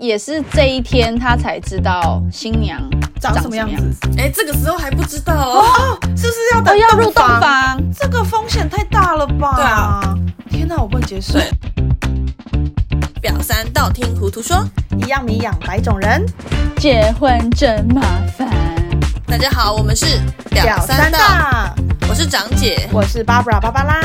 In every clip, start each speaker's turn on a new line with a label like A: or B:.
A: 也是这一天他才知道新娘
B: 长什么样子？
C: 哎，这个时候还不知道哦，
B: 是不是要等
A: 要入洞房？
B: 这个风险太大了吧？
C: 对啊，
B: 天哪，我不能接受。
C: 表三道听糊涂说，
B: 一样米养百种人，
A: 结婚真麻烦。
C: 大家好，我们是表三道，我是长姐，
B: 我是 Barbara 芭芭拉，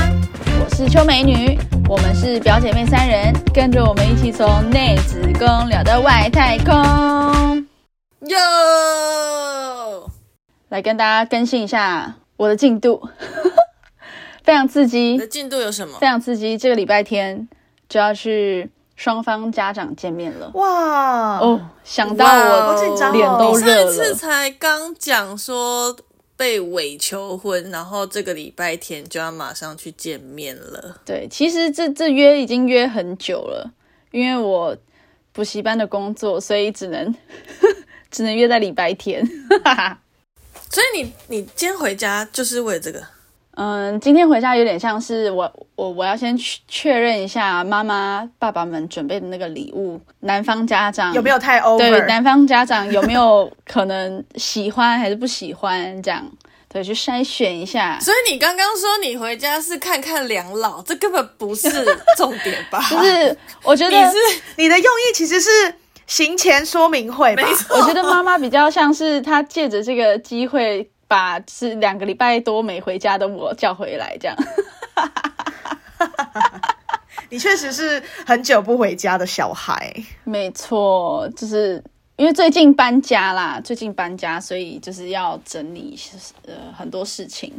A: 我是秋美女，我们是表姐妹三人，跟着我们一起从内子宫聊到外太空。
C: 哟，
A: 来跟大家更新一下我的进度，非常刺激。
C: 你的进度有什么？
A: 非常刺激，这个礼拜天就要去双方家长见面了。
B: 哇
A: 哦，想到我脸都热
C: 上一次。才刚讲说被伪求婚，然后这个礼拜天就要马上去见面了。
A: 对，其实这这约已经约很久了，因为我补习班的工作，所以只能 只能约在礼拜天。
C: 所以你你今天回家就是为了这个？
A: 嗯，今天回家有点像是我我我要先确确认一下妈妈爸爸们准备的那个礼物，男方家长
B: 有没有太
A: 对
B: over？
A: 男方家长有没有可能喜欢还是不喜欢这样？对，去筛选一下。
C: 所以你刚刚说你回家是看看两老，这根本不是重点吧？
A: 就是我觉得
C: 你是
B: 你的用意其实是行前说明会吧？
C: 没错，
A: 我觉得妈妈比较像是她借着这个机会，把是两个礼拜多没回家的我叫回来，这样。
B: 你确实是很久不回家的小孩。
A: 没错，就是因为最近搬家啦，最近搬家，所以就是要整理呃很多事情。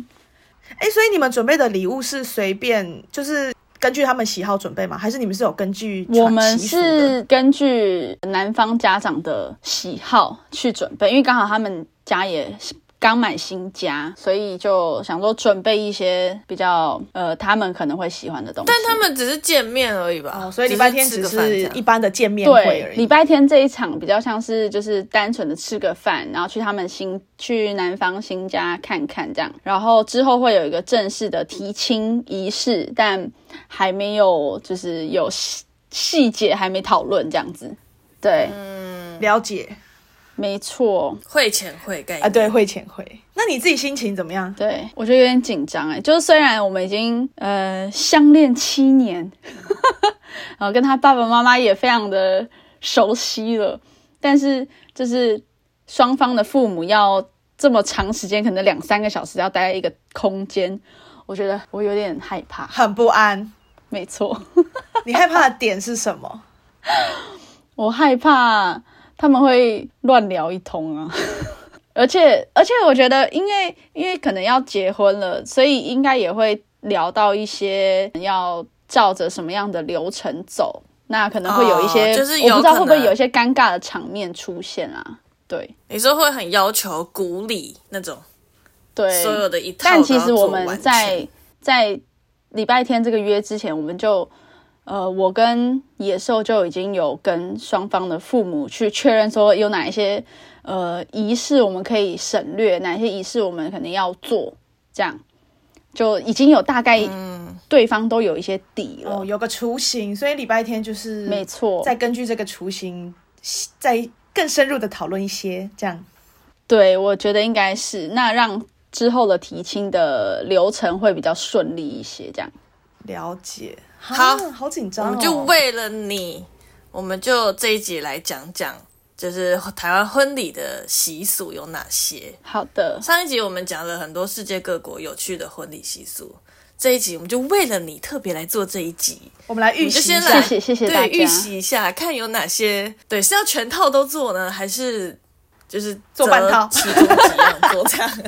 B: 哎，所以你们准备的礼物是随便，就是根据他们喜好准备吗？还是你们是有根据
A: 我们是根据男方家长的喜好去准备，因为刚好他们家也刚买新家，所以就想说准备一些比较呃他们可能会喜欢的东西。
C: 但他们只是见面而已吧？
B: 哦，所以礼拜天
C: 只是
B: 一般的见面会而，已。
A: 礼拜天这一场比较像是就是单纯的吃个饭，然后去他们新去男方新家看看这样，然后之后会有一个正式的提亲仪式，但还没有就是有细细节还没讨论这样子。对，嗯
B: 了解
A: 没错，
C: 会前会概念
B: 啊，对，会前会。那你自己心情怎么样？
A: 对我觉得有点紧张哎，就是虽然我们已经呃相恋七年，然 后跟他爸爸妈妈也非常的熟悉了，但是就是双方的父母要这么长时间，可能两三个小时要待在一个空间，我觉得我有点害怕。
B: 很不安。
A: 没错，
B: 你害怕的点是什么？
A: 我害怕他们会乱聊一通啊。而且，而且，我觉得，因为因为可能要结婚了，所以应该也会聊到一些要照着什么样的流程走。那可能会有一些，
C: 哦就是有
A: 我不知道会不会有一些尴尬的场面出现啊？对
C: 你说会很要求古礼那种，
A: 对，
C: 所有的一套
A: 但其实我们在在礼拜天这个约之前，我们就呃，我跟野兽就已经有跟双方的父母去确认说有哪一些呃仪式我们可以省略，哪些仪式我们肯定要做，这样就已经有大概
C: 嗯，
A: 对方都有一些底了。
B: 哦，有个雏形，所以礼拜天就是
A: 没错，
B: 再根据这个雏形，再更深入的讨论一些，这样
A: 对，我觉得应该是那让之后的提亲的流程会比较顺利一些，这样。
B: 了解。
C: 好
B: 啊好紧
C: 我
B: 张哦。
C: 们就为了你，我们就这一集来讲讲，就是台湾婚礼的习俗有哪些。
A: 好的，
C: 上一集我们讲了很多世界各国有趣的婚礼习俗，这一集我们就为了你特别来做这一集，
B: 我们来预习一下
A: 谢谢谢
C: 对，预习一下，看有哪些，对，是要全套都做呢，还是就是
B: 做半套
C: 择其中几样做这样？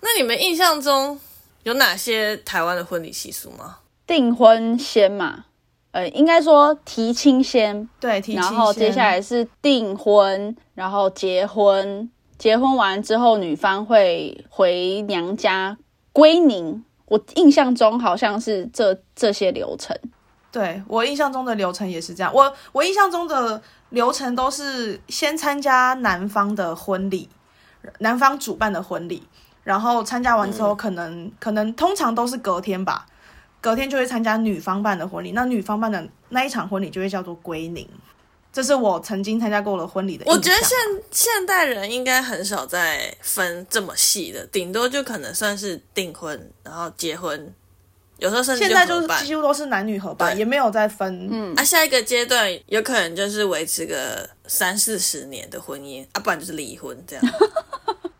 C: 那你们印象中有哪些台湾的婚礼习俗吗？
A: 订婚先嘛，呃，应该说提亲先，
B: 对，提
A: 然后接下来是订婚，然后结婚。结婚完之后，女方会回娘家归宁。我印象中好像是这这些流程。
B: 对我印象中的流程也是这样。我我印象中的流程都是先参加男方的婚礼，男方主办的婚礼，然后参加完之后，可能、可能通常都是隔天吧，隔天就会参加女方办的婚礼，那女方办的那一场婚礼就会叫做归宁。这是我曾经参加过的婚礼的。
C: 我觉得现现代人应该很少再分这么细的，顶多就可能算是订婚，然后结婚，有时候甚至
B: 现在就是几乎都是男女合办，也没有再分。
A: 嗯
C: 啊，下一个阶段有可能就是维持个三四十年的婚姻，啊，不然就是离婚这样。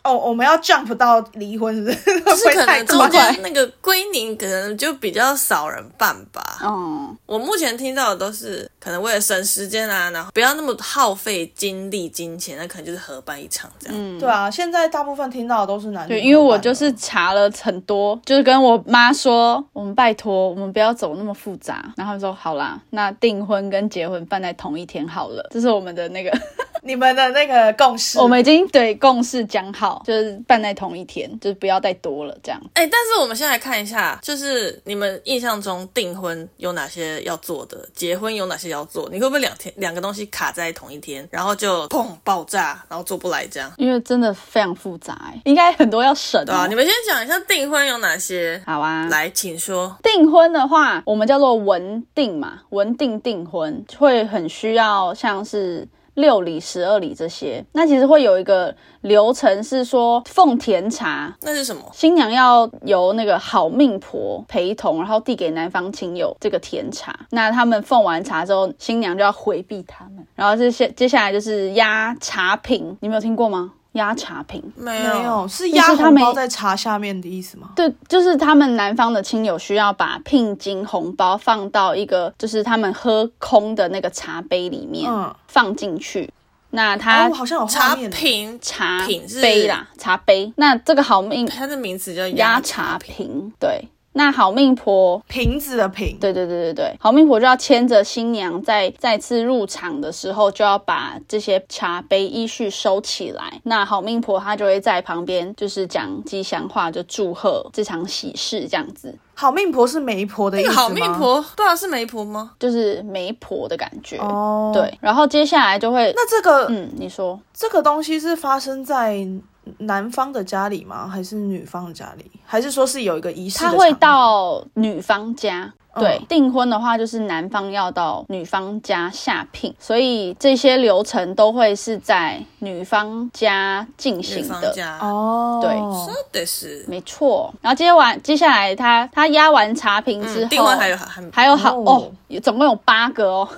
B: 哦，我们要 jump 到离婚，是不是？
C: 就是 可能中？间那个归宁可能就比较少人办吧。
A: 哦，
C: 我目前听到的都是可能为了省时间啊，然后不要那么耗费精力金钱，那可能就是合办一场这样。
A: 嗯，
B: 对啊，现在大部分听到的都是男
A: 对，因为我就是查了很多，就是跟我妈说，我们拜托，我们不要走那么复杂。然后说好啦，那订婚跟结婚办在同一天好了，这是我们的那个，
B: 你们的那个共识。
A: 我们已经对共识讲好，就是办在同一天，就是不要再多了这样。
C: 哎、但是我们先来看一下，就是你们印象中订婚有哪些要做的，结婚有哪些要做？你会不会两天两个东西卡在同一天，然后就砰爆炸，然后做不来这样？
A: 因为真的非常复杂、欸，应该很多要省、
C: 对啊，
A: 哦
C: 你。们先讲一下订婚有哪些。
A: 好啊，
C: 来，请说。
A: 订婚的话，我们叫做文定嘛，文定订婚会很需要像是六礼、十二礼这些。那其实会有一个流程是说奉甜茶，
C: 那是什么？
A: 新娘要由那个好命婆陪同，然后递给男方亲友这个甜茶。那他们奉完茶之后，新娘就要回避他们。然后这些接下来就是压茶品，你们有听过吗？压茶瓶。
C: 没
B: 没有，是压
A: 他没
B: 红包在茶下面的意思吗？
A: 对，就是他们南方的亲友需要把聘金红包放到一个就是他们喝空的那个茶杯里面、
B: 嗯，
A: 放进去。那他
B: 哦，好像有
C: 茶瓶。
A: 茶杯啦，茶杯。那这个好命
C: 它的名字叫
A: 压茶瓶，对。那好命婆
B: 瓶子的瓶，
A: 对对对对对，好命婆就要牵着新娘在再次入场的时候，就要把这些茶杯依序收起来。那好命婆她就会在旁边，就是讲吉祥话，就祝贺这场喜事，这样子，
B: 好命婆是媒婆的意思吗？
C: 好命婆，对啊，是媒婆吗？
A: 就是媒婆的感觉。
B: 哦，。
A: 对，然后接下来就会，
B: 那这个、
A: 嗯，你说
B: 这个东西是发生在男方的家里吗？还是女方的家里？还是说是有一个仪式
A: 他会到女方家。对
B: 嗯，
A: 订婚的话就是男方要到女方家下聘，所以这些流程都会是在女方家进行的。
C: 方家。
B: 哦，
A: 对
C: 说的是。
A: 没错，然后接完接下来他他压完茶瓶之后，
C: 嗯，订婚还有还
A: 还有好
B: 哦
A: 哦总共有八个哦，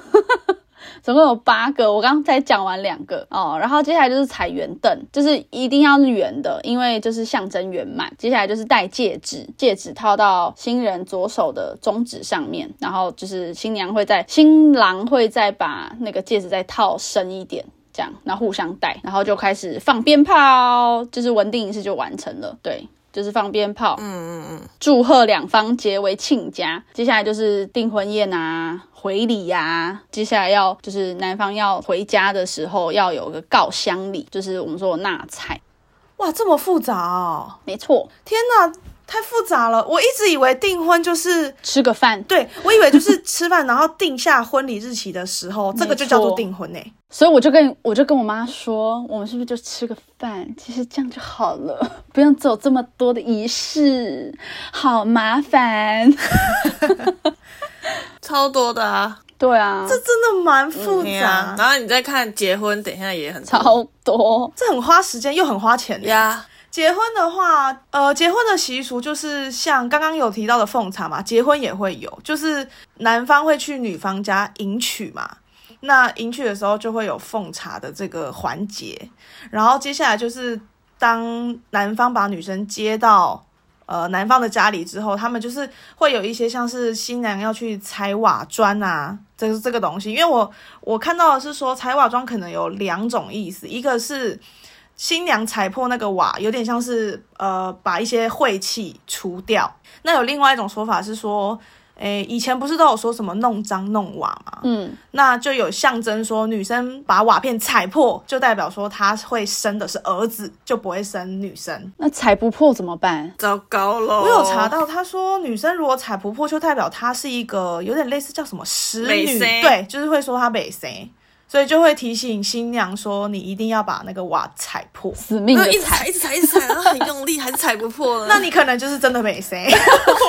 A: 总共有八个，我刚才讲完两个哦，然后接下来就是踩圆凳，就是一定要是圆的，因为就是象征圆满。接下来就是戴戒指，戒指套到新人左手的中指上面，然后就是新娘会在新郎会再把那个戒指再套深一点。这样，然后互相戴，然后就开始放鞭炮，就是稳定仪式就完成了。对，就是放鞭炮。
C: 嗯嗯嗯，
A: 祝贺两方结为亲家。接下来就是订婚宴啊、回礼呀、接下来要就是男方要回家的时候要有个告乡礼，就是我们说的纳菜。
B: 哇，这么复杂哦！
A: 没错，
B: 天哪，太复杂了！我一直以为订婚就是，
A: 吃个饭。
B: 对我以为就是吃饭，然后定下婚礼日期的时候，这个就叫做订婚呢、
A: 所以我就跟我就跟我妈说，我们是不是就吃个饭？其实这样就好了，不用走这么多的仪式，好麻烦。
C: 超多的啊，
A: 对啊，
B: 这真的蛮复
C: 对
B: 杂，
C: 啊。然后你再看结婚，等一下也很多
A: 超多。
B: 这很花时间又很花钱耶。
C: 呀。
B: 结婚的话，呃，结婚的习俗就是像刚刚有提到的奉茶嘛，结婚也会有，就是男方会去女方家迎娶嘛。那迎娶的时候就会有奉茶的这个环节，然后接下来就是当男方把女生接到呃男方的家里之后，他们就是会有一些像是新娘要去踩瓦砖啊，这是这个东西。因为我我看到的是说踩瓦砖可能有两种意思，一个是新娘踩破那个瓦，有点像是呃把一些晦气除掉。那有另外一种说法是说，诶，以前不是都有说什么弄脏弄瓦嘛？
A: 嗯，
B: 那就有象征说女生把瓦片踩破，就代表说她会生的是儿子，就不会生女生。
A: 那踩不破怎么办？
C: 糟糕了！
B: 我有查到，他说女生如果踩不破，就代表她是一个有点类似叫什么使女，对，就是会说她美生。所以就会提醒新娘说，你一定要把那个瓦踩破。
A: 死命的
C: 一直踩，一，直踩，一直踩，然后很用力，还是踩不破呢？
B: 那你可能就是真的没谁，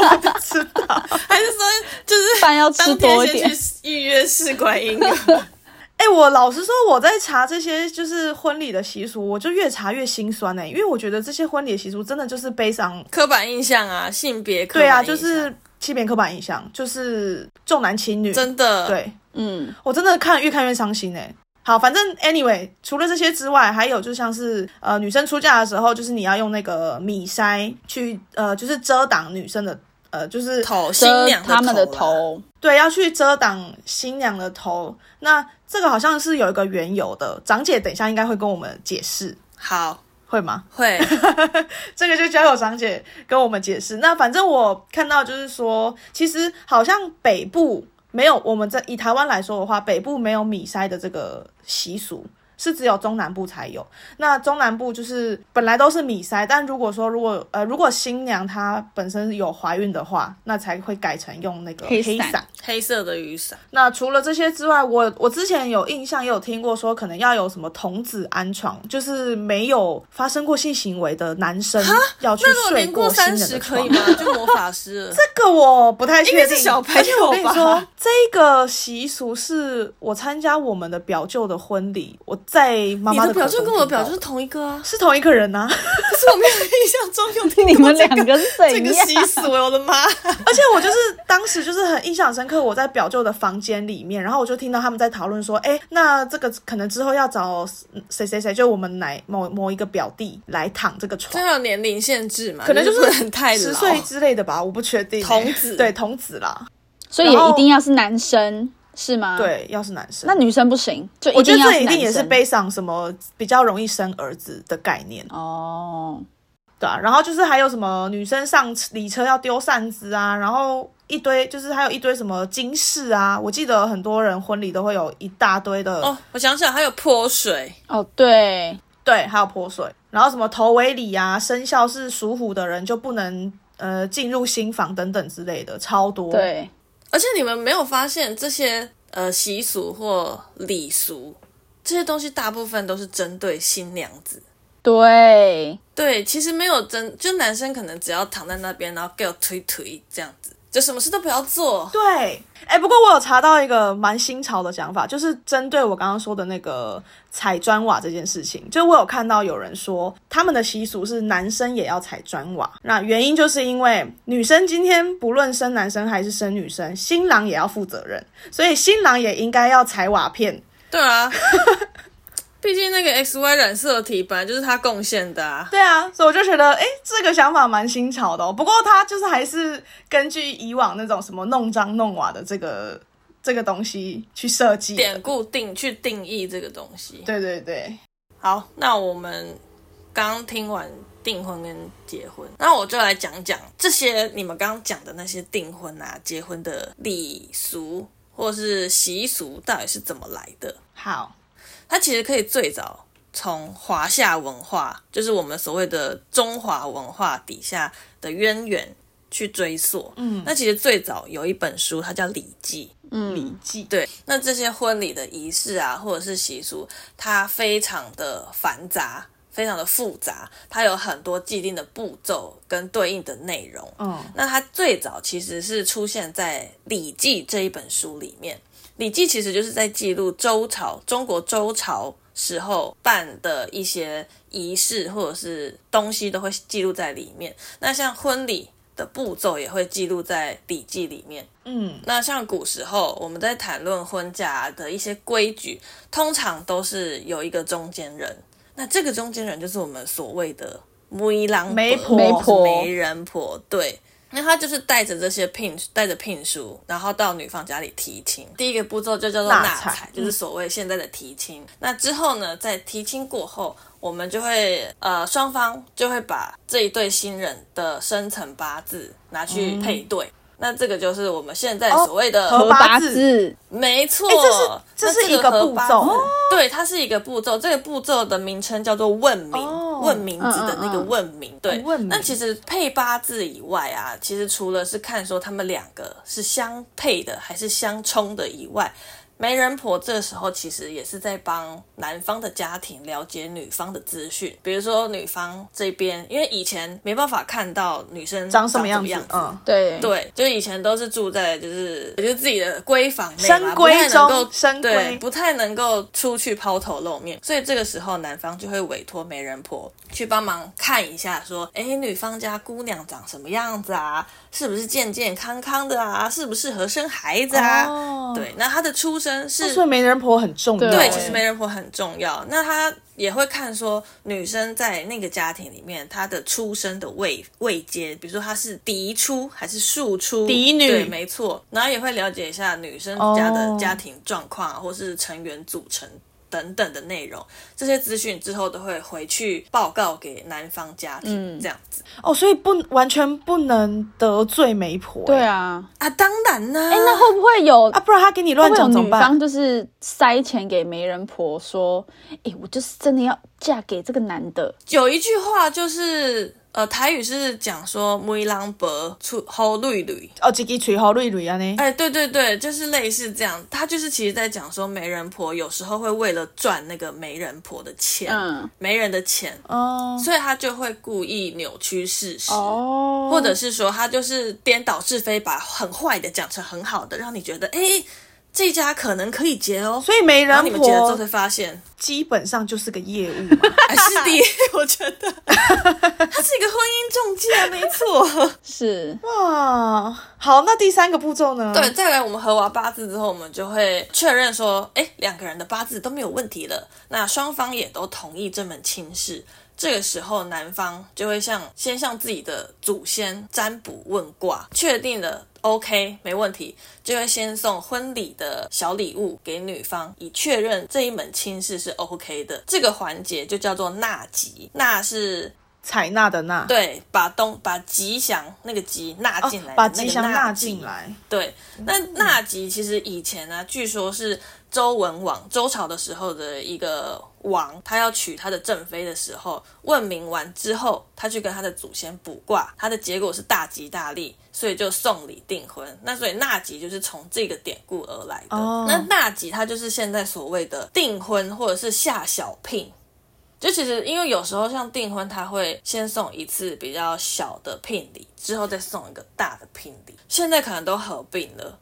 B: 我不知道。
C: 还是说就是
A: 饭要吃
C: 当
A: 多一点
C: 天先去预约试管音啊？
B: 哎、我老实说，我在查这些就是婚礼的习俗，我就越查越心酸呢、因为我觉得这些婚礼的习俗真的就是悲伤。
C: 刻板印象啊，性别刻
B: 对啊，
C: 板印象
B: 就是欺骗刻板印象，就是重男轻女。
C: 真的，
B: 对。
A: 嗯，
B: 我真的看越看越伤心哎、好，反正 anyway，除了这些之外，还有就像是呃，女生出嫁的时候，就是你要用那个米筛去呃，就是遮挡女生的呃，就是
C: 头新娘
A: 他们的，
C: 头，
B: 对，要去遮挡新娘的头。那这个好像是有一个缘由的，长姐等一下应该会跟我们解释，
C: 好
B: 会吗？
C: 会
B: 这个就交由长姐跟我们解释。那反正我看到就是说，其实好像北部没有，我们在以台湾来说的话，北部没有米筛的这个习俗。是只有中南部才有，那中南部就是本来都是米筛，但如果说如果呃如果新娘她本身有怀孕的话，那才会改成用那个
A: 黑
B: 黑
A: 伞
C: 黑色的雨伞，
B: 那除了这些之外，我我之前有印象，也有听过说，可能要有什么童子安床，就是没有发生过性行为的男生要去
C: 那如果
B: 睡
C: 年过
B: 新
C: 三十
B: 人的床。
C: 可以吗？就魔法师了。
B: 这个我不太确定，
C: 是小朋友
B: 而且我跟你说，这个习俗是我参加我们的表舅的婚礼，我在妈妈
C: 你的表舅跟我的表舅是同一个啊，
B: 是同一个人呐、
C: 可是我没有印象中有听
A: 你
C: 过这个
A: 们两个是
C: 这个？习俗欸，我的妈！
B: 而且我就是当时就是很印象深刻，我在表舅的房间里面，然后我就听到他们在讨论说，哎，那这个可能之后要找谁谁谁，就我们哪某某一个表弟来躺这个床
C: 这
B: 床，
C: 有年龄限制嘛？
B: 可能就是
C: 很太老。
B: 十岁之类的吧，我不确定、
C: 童子
B: 对童子啦，
A: 所以也一定要是男生是吗？，
B: 对，要是男生，
A: 那女生不行，就
B: 我觉得这一定也是
A: 男生
B: 背上什么比较容易生儿子的概念。
A: 哦，
B: 对啊，然后就是还有什么女生上礼车要丢扇子啊，然后一堆就是还有一堆什么金饰啊，我记得很多人婚礼都会有一大堆的，
C: 哦，我想想，还有泼水，
A: 哦，对，
B: 对，还有泼水，然后什么头尾礼啊，生肖是属虎的人就不能呃进入新房等等之类的，超多。，
A: 对，
C: 而且你们没有发现这些呃习俗或礼俗这些东西，大部分都是针对新娘子。
A: 对，
C: 对，其实没有真，就男生可能只要躺在那边，然后给我推推这样子，就什么事都不要做。
B: 对，哎，不过我有查到一个蛮新潮的想法，就是针对我刚刚说的那个踩砖瓦这件事情，就我有看到有人说他们的习俗是男生也要踩砖瓦，那原因就是因为女生今天不论生男生还是生女生，新郎也要负责任，所以新郎也应该要踩瓦片。
C: 对啊，毕竟那个 X Y 染色体本来就是他贡献的啊。
B: 对啊，所以我就觉得，哎，这个想法蛮新潮的哦。不过他就是还是根据以往那种什么弄脏弄瓦的这个这个东西去设计的。
C: 典故定去定义这个东西。
B: 对对对，
C: 好，那我们刚听完订婚跟结婚，那我就来讲讲这些你们刚刚讲的那些订婚啊、结婚的礼俗或是习俗到底是怎么来的？
B: 好，
C: 它其实可以最早从华夏文化，就是我们所谓的中华文化底下的渊源去追溯。
B: 嗯，
C: 那其实最早有一本书，它叫《礼记》。
A: 嗯，礼
B: 记
C: 对，那这些婚礼的仪式啊，或者是习俗，它非常的繁杂，非常的复杂，它有很多既定的步骤跟对应的内容。
B: 嗯
C: 那它最早其实是出现在《礼记》这一本书里面，《礼记》其实就是在记录周朝中国周朝时候办的一些仪式或者是东西都会记录在里面。那像婚礼的步骤也会记录在《礼记》里面。
B: 嗯
C: 那像古时候我们在谈论婚嫁的一些规矩，通常都是有一个中间人。那这个中间人就是我们所谓的媒郎
B: 媒婆
A: 媒婆
C: 媒人婆，对。那他就是带着这些聘带着聘书，然后到女方家里提亲。第一个步骤就叫做
B: 纳彩，
C: 就是所谓现在的提亲。那之后呢，在提亲过后，我们就会呃双方就会把这一对新人的生辰八字拿去
B: 嗯
C: 配对。那这个就是我们现在
B: 哦
C: 所谓的、
B: 合
A: 合八
B: 八字。
A: 字，
C: 没错，
B: 这是这是一个步骤
C: 对，它是一个步骤。这个步骤的名称叫做问名，
B: 哦
C: 问名字的那个问名。对，
B: 问名
C: 那其实配八字以外啊，其实除了是看说他们两个是相配的还是相冲的以外，媒人婆这个时候其实也是在帮男方的家庭了解女方的资讯，比如说女方这边，因为以前没办法看到女生
B: 长什么
C: 样
B: 样子？嗯，
A: 对
C: 对，就是以前都是住在就是就是自己的闺房内不太能够对，
B: 闺。
C: 不太能够出去抛头露面，所以这个时候男方就会委托媒人婆去帮忙看一下，说，哎，女方家姑娘长什么样子啊？是不是健健康康的啊？适不适合生孩子啊？
B: 哦，
C: 对，那他的出生是
B: 所以媒人婆很重要。
A: 对
C: 对，其实媒人婆很重要。那他也会看说女生在那个家庭里面她的出生的位位阶，比如说她是嫡出还是庶出，
B: 嫡女
C: 对，没错。然后也会了解一下女生家的家庭状况啊，或是成员组成。等等的内容，这些资讯之后都会回去报告给男方家庭，这样子。
B: 哦，所以不完全不能得罪媒婆。
A: 对啊，
C: 啊，当然呢、
A: 哎，那会不会有
B: 啊，不然他给你乱讲怎么办？
A: 女方就是塞钱给媒人婆说，哎，我就是真的要嫁给这个男的，
C: 有一句话就是，呃，台语是讲说“梅郎伯出好绿绿”，
B: 哦，一支吹好蕊蕊啊呢。
C: 哎，对对对，就是类似这样。他就是其实在讲说，媒人婆有时候会为了赚那个媒人婆的钱，
A: 嗯，
C: 媒人的钱，
B: 哦
C: 所以他就会故意扭曲事实。
A: 哦，
C: 或者是说，他就是颠倒是非，把很坏的讲成很好的，让你觉得，哎，这家可能可以结哦。
B: 所以媒人婆
C: 你们结了之后才发现，
B: 基本上就是个业务嘛。
C: 还是的，我觉得他是一个婚姻中介，没错。
A: 是
B: 哇，好，那第三个步骤呢？
C: 对，，再来我们合完八字之后，我们就会确认说，哎，两个人的八字都没有问题了，那双方也都同意这门亲事。这个时候，男方就会向先向自己的祖先占卜问卦，确定了 OK 没问题，就会先送婚礼的小礼物给女方，以确认这一门亲事是 OK 的。这个环节就叫做纳吉，纳是
B: 采纳的纳，
C: 对把东把吉祥那个吉纳
B: 哦
C: 进来
B: 把吉祥纳进来。
C: 对，那纳吉其实以前呢、据说是周文王周朝的时候的一个王，他要娶他的正妃的时候，问名完之后，他去跟他的祖先卜卦，他的结果是大吉大利，所以就送礼订婚。那所以纳吉就是从这个典故而来的。
B: 哦
C: 那纳吉它就是现在所谓的订婚或者是下小聘。就其实，因为有时候像订婚，他会先送一次比较小的聘礼，之后再送一个大的聘礼。现在可能都合并了，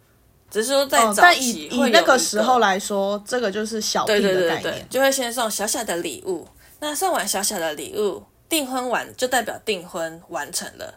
C: 只是说在
B: 哦，
C: 早
B: 但以以那个时候来说，这个就是小
C: 对
B: 聘
C: 对对对
B: 的概念，。
C: 就会先送小小的礼物。那送完小小的礼物，订婚完就代表订婚完成了，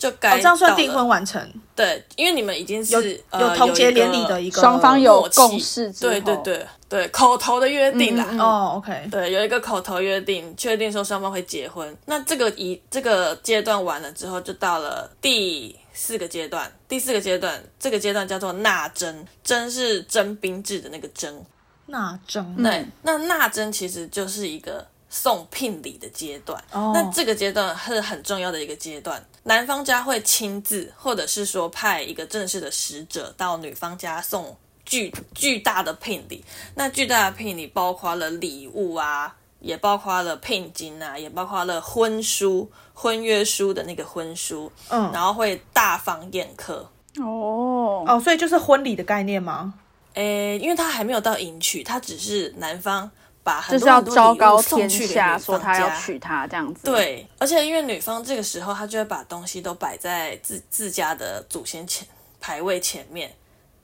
C: 就该、
B: 哦，这样算订婚。完成，
C: 对，因为你们已经是
B: 有
C: 呃
B: 有同结连理的一个
A: 双方有共识，
C: 对对对对口头的约定啦。
A: 嗯嗯
B: 哦，OK，
C: 对，有一个口头约定，确定说双方会结婚。那这个一这个阶段完了之后，就到了第四个阶段。第四个阶段，这个阶段叫做纳征，征是征兵制的那个征。
B: 纳征，
C: 对，那纳征其实就是一个送聘礼的阶段。
B: 哦
C: 那这个阶段是很重要的一个阶段，男方家会亲自，或者是说派一个正式的使者到女方家送巨巨大的聘礼。那巨大的聘礼包括了礼物啊，也包括了聘金啊，也包括了婚书、婚约书的那个婚书，
B: 嗯，
C: 然后会大方宴客。
A: 哦，
B: 哦，所以就是婚礼的概念吗？
C: 诶，因为他还没有到迎娶，他只是男方把很
A: 就是要
C: 多很多礼物
A: 昭告
C: 送去
A: 下，
C: 女方
A: 说他要
C: 家
A: 娶她这样子。，
C: 对，而且因为女方这个时候，她就会把东西都摆在自自家的祖先前牌位前面，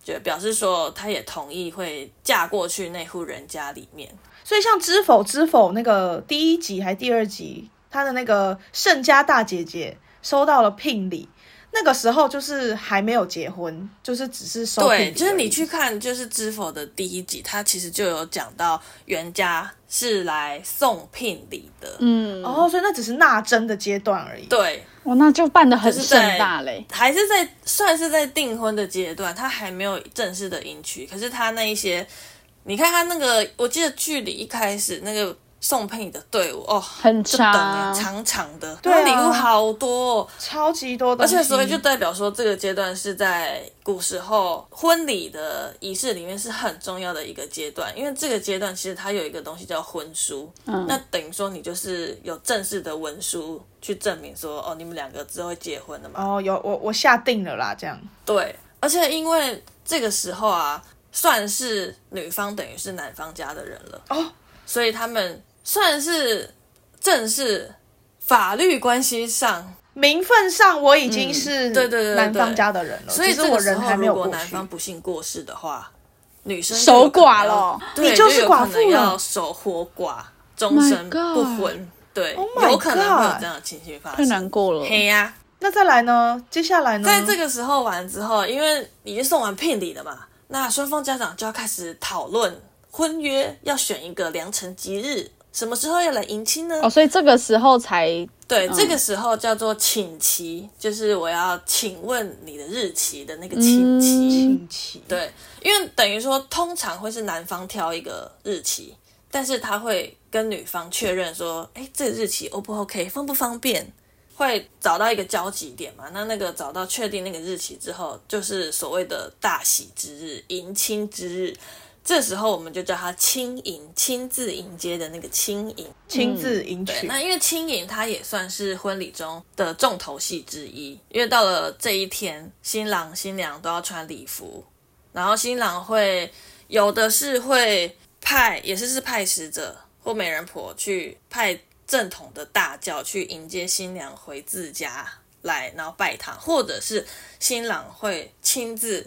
C: 就表示说她也同意会嫁过去那户人家里面。
B: 所以像《知否知否》那个第一集还第二集，她的那个盛家大姐姐收到了聘礼，那个时候就是还没有结婚，就是只是收聘礼而
C: 对，就是你去看就是《知否》的第一集，它其实就有讲到袁家是来送聘礼的。
A: 嗯，
B: 哦，所以那只是纳征的阶段而已。
C: 对，
A: 哦，那就办的很盛大嘞。
C: 还是在算是在订婚的阶段，他还没有正式的迎娶。可是他那一些，你看他那个，我记得剧里一开始那个送聘礼的队伍哦，
A: 很长。
C: 欸长长的，
B: 对啊。
C: 礼物好多、哦，
B: 超级多的，
C: 而且所以就代表说这个阶段是在古时候婚礼的仪式里面是很重要的一个阶段，因为这个阶段其实它有一个东西叫婚书，
A: 嗯。
C: 那等于说你就是有正式的文书去证明说哦你们两个之后会结婚的嘛，
B: 哦，有我我下定了啦，这样。
C: 对，而且因为这个时候啊，算是女方等于是男方家的人了
B: 哦，
C: 所以他们算是正式法律关系上，
B: 名分上我已经是
C: 嗯对对对对
B: 男方家的人了，
C: 所以这个时候
B: 人还没有过去
C: 如果男方。不幸过世的话，女生
A: 守寡
C: 要
A: 了
C: 对，
B: 你就是寡妇
C: 要守活寡，终身不婚。对
B: Oh
C: 有可能会有这样的情形发生太。
A: 难过了。
C: 嘿呀、
B: 那再来呢？接下来呢？
C: 在这个时候完之后，因为已经送完聘礼了嘛，那双方家长就要开始讨论婚约，要选一个良辰吉日，什么时候要来迎亲呢？
A: 哦，所以这个时候才
C: 对，
A: 嗯
C: 这个时候叫做请期，就是我要请问你的日期的那个请期。
A: 嗯
B: 亲戚，
C: 对，因为等于说通常会是男方挑一个日期，但是他会跟女方确认说，哎，这个日期 O 不 OK，方不方便，会找到一个交集点嘛。那那个找到确定那个日期之后，就是所谓的大喜之日、迎亲之日。这时候我们就叫他轻盈，亲自迎接的那个轻盈。
B: 亲自迎
C: 对，
B: 娶。
C: 那因为轻盈它也算是婚礼中的重头戏之一，因为到了这一天，新郎新娘都要穿礼服，然后新郎会有的是会派，也是是派使者或媒人婆去派正统的大轿去迎接新娘回自家来，然后拜堂，或者是新郎会亲自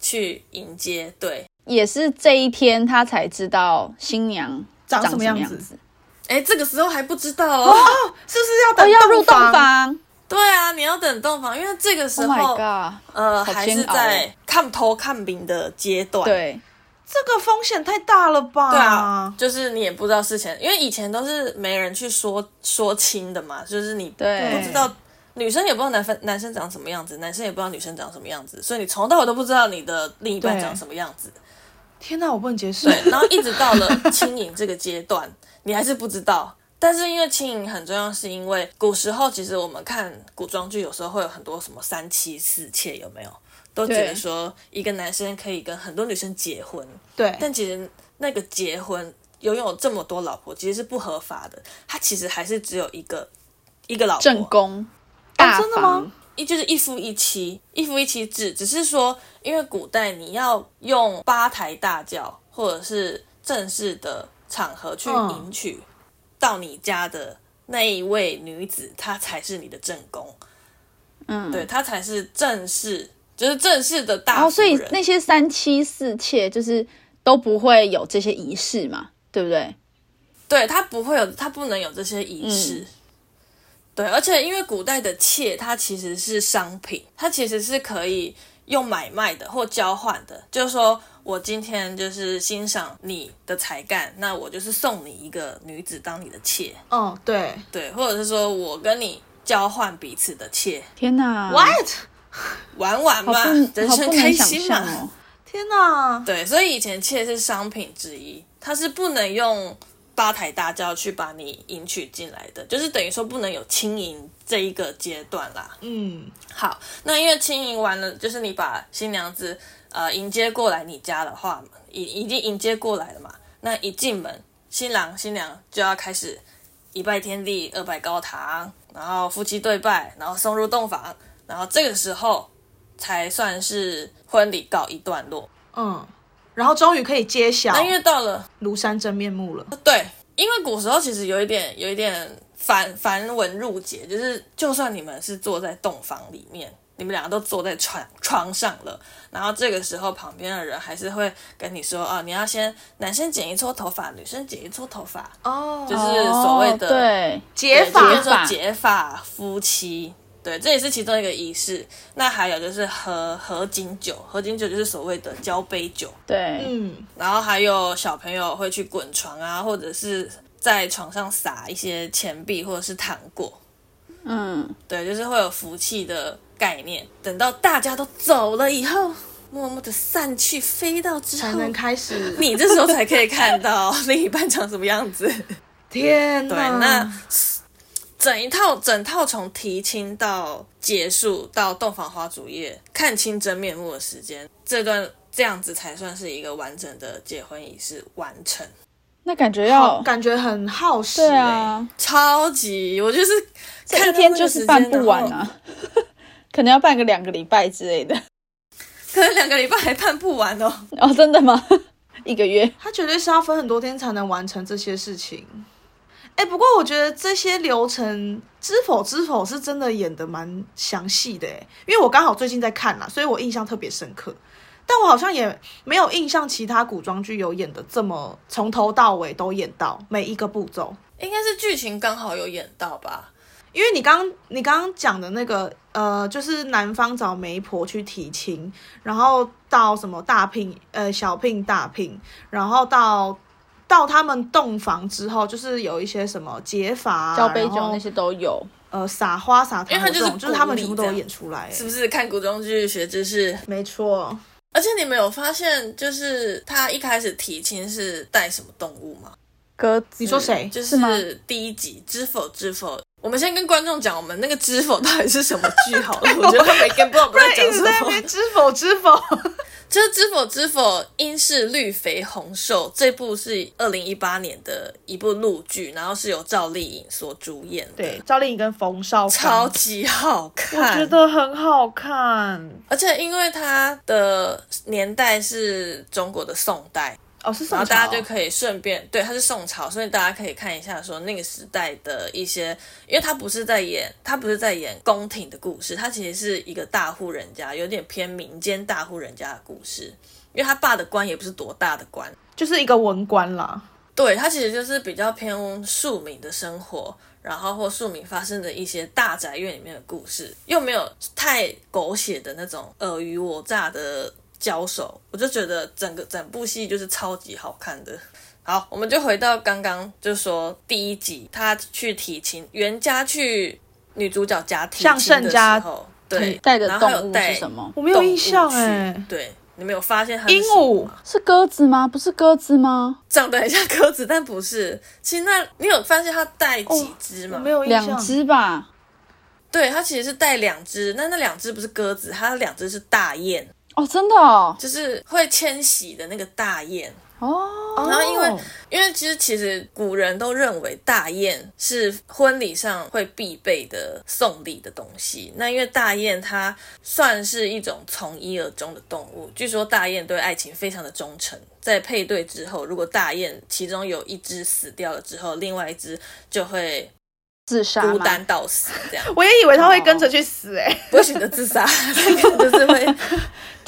C: 去迎接，对。
A: 也是这一天他才知道新娘
B: 长
A: 什
B: 什么样子。
C: 哎，这个时候还不知道哦。
B: 是不是要
A: 哦，
B: 等
A: 要入洞
B: 房？
C: 对啊，你要等洞房，因为这个时
A: ！Oh
C: 候！呃，还是在
A: 哦
C: 看头看饼的阶段。
A: 对，
B: 这个风险太大了吧？
C: 对啊，就是你也不知道事前，因为以前都是没人去说说清的嘛，就是你
A: 对
C: 不知道女生也不知道男生男生长什么样子，男生也不知道女生长什么样子，所以你从头到尾都不知道你的另一半长什么样子。
B: 天哪，我不能接受。
C: 对，然后一直到了轻盈这个阶段，你还是不知道。但是因为轻盈很重要，是因为古时候其实我们看古装剧，有时候会有很多什么三妻四妾，有没有？都觉得说一个男生可以跟很多女生结婚，
B: 对，
C: 但其实那个结婚拥有这么多老婆，其实是不合法的。他其实还是只有一个一个老婆，
A: 正宫大
B: 真的吗
A: 房，
C: 一就是一夫一妻，一夫一妻制，只是说，因为古代你要用八抬大轿或者是正式的场合去
B: 嗯
C: 迎娶到你家的那一位女子，她才是你的正宫，
A: 嗯，
C: 对，她才是正式，就是正式的大。
A: 所以那些三妻四妾就是都不会有这些仪式嘛，对不对？
C: 对他不会有，他不能有这些仪式。
A: 嗯
C: 对，而且因为古代的妾，它其实是商品，它其实是可以用买卖的或交换的。就是说我今天就是欣赏你的才干，那我就是送你一个女子当你的妾，
B: 哦，对。
C: 对，或者是说我跟你交换彼此的妾，
A: 天哪
B: What？
C: 玩玩嘛，人生开心嘛。
A: 哦。
B: 天哪！
C: 对，所以以前妾是商品之一，它是不能用八抬大轿去把你迎娶进来的，就是等于说不能有亲迎这一个阶段啦。
B: 嗯，
C: 好，那因为亲迎完了，就是你把新娘子呃迎接过来你家的话，已已经迎接过来了嘛，那一进门，新郎新娘就要开始一拜天地，二拜高堂，然后夫妻对拜，然后送入洞房，然后这个时候才算是婚礼告一段落。
B: 嗯，然后终于可以揭晓
C: 那因为到了
B: 庐山真面目了。
C: 对，因为古时候其实有一点有一点繁繁文缛节，就是就算你们是坐在洞房里面，你们两个都坐在床床上了，然后这个时候旁边的人还是会跟你说啊，你要先男生剪一撮头发，女生剪一撮头发，
B: 哦
C: 就是所谓的
A: 哦对，
C: 对，
B: 解法
C: 这边说
A: 法
C: 结发夫妻。对，这也是其中一个仪式。那还有就是喝合卺酒，合卺酒就是所谓的交杯酒。
A: 对，
B: 嗯，
C: 然后还有小朋友会去滚床啊，或者是在床上撒一些钱币或者是糖果，
A: 嗯，
C: 对，就是会有福气的概念。等到大家都走了以后，默默的散去飞到之后，
B: 才能开始。
C: 你这时候才可以看到 另一半长什么样子。
B: 天哪！
C: 那整一套整套从提亲到结束到洞房花烛夜看清真面目的时间，这段这样子才算是一个完整的结婚仪式完成。
A: 那感觉要
B: 感觉很耗时。
A: 啊，
C: 超级，我就是看
A: 天就是办不完。啊，可能要办个两个礼拜之类的。
C: 可能两个礼拜还办不完哦。
A: 哦，真的吗？一个月？
B: 他绝对是要分很多天才能完成这些事情。哎，不过我觉得这些流程《知否知否》是真的演的蛮详细的哎，因为我刚好最近在看啦，所以我印象特别深刻。但我好像也没有印象其他古装剧有演的这么从头到尾都演到每一个步骤，
C: 应该是剧情刚好有演到吧？
B: 因为你刚你刚刚讲的那个呃，就是男方找媒婆去提亲，然后到什么大聘呃小聘大聘，然后到。到他们洞房之后，就是有一些什么解法、
A: 交杯酒那些都有，
B: 呃，撒花撒糖
C: 这
B: 种，就是他们全部都有演出来，
C: 是不是？看古装剧学知识，
B: 没错。
C: 而且你们有发现，就是他一开始提亲是带什么动物吗？
A: 鸽子？
B: 你说谁？
C: 就是第一集《知否知否》。我们先跟观众讲，我们那个《知否》到底是什么剧好了。我觉得他没跟不知道我们在讲什么。
B: 知否知否。
C: 就是《知否知否》，应是绿肥红瘦。这部是二零一八年的一部陆剧，然后是由赵丽颖所主演的。
B: 对，赵丽颖跟冯绍刚，
C: 超级好看，
B: 我觉得很好看。
C: 而且因为它的年代是中国的宋代。
B: 哦，是
C: 然后大家就可以顺便对，他是宋朝，所以大家可以看一下说那个时代的一些，因为他不是在演，他不是在演宫廷的故事，他其实是一个大户人家，有点偏民间大户人家的故事，因为他爸的官也不是多大的官，
B: 就是一个文官啦。
C: 对他其实就是比较偏庶民的生活，然后或庶民发生的一些大宅院里面的故事，又没有太狗血的那种尔虞我诈的。交手，我就觉得整个整部戏就是超级好看的。好，我们就回到刚刚，就说第一集他去提亲，袁家去女主角家提亲的时候，对，
A: 带的动物是什么？
B: 我没有印象哎。
C: 对，你没有发现
B: 鹦鹉
A: 是鸽子吗？不是鸽子吗？
C: 长得很像鸽子，但不是。其实那你有发现它带几只吗？
B: 没有，
A: 两只吧。
C: 对，它其实是带两只，那那两只不是鸽子，它两只是大雁。
A: 哦，真的哦，
C: 就是会迁徙的那个大雁
A: 哦。
C: 然后因为因为其实其实古人都认为大雁是婚礼上会必备的送礼的东西。那因为大雁它算是一种从一而终的动物，据说大雁对爱情非常的忠诚。在配对之后，如果大雁其中有一只死掉了之后，另外一只就会。
A: 自杀
C: 孤单到死这样，
B: 我也以为他会跟着去死，哎，
C: 不会选择自杀，就是会，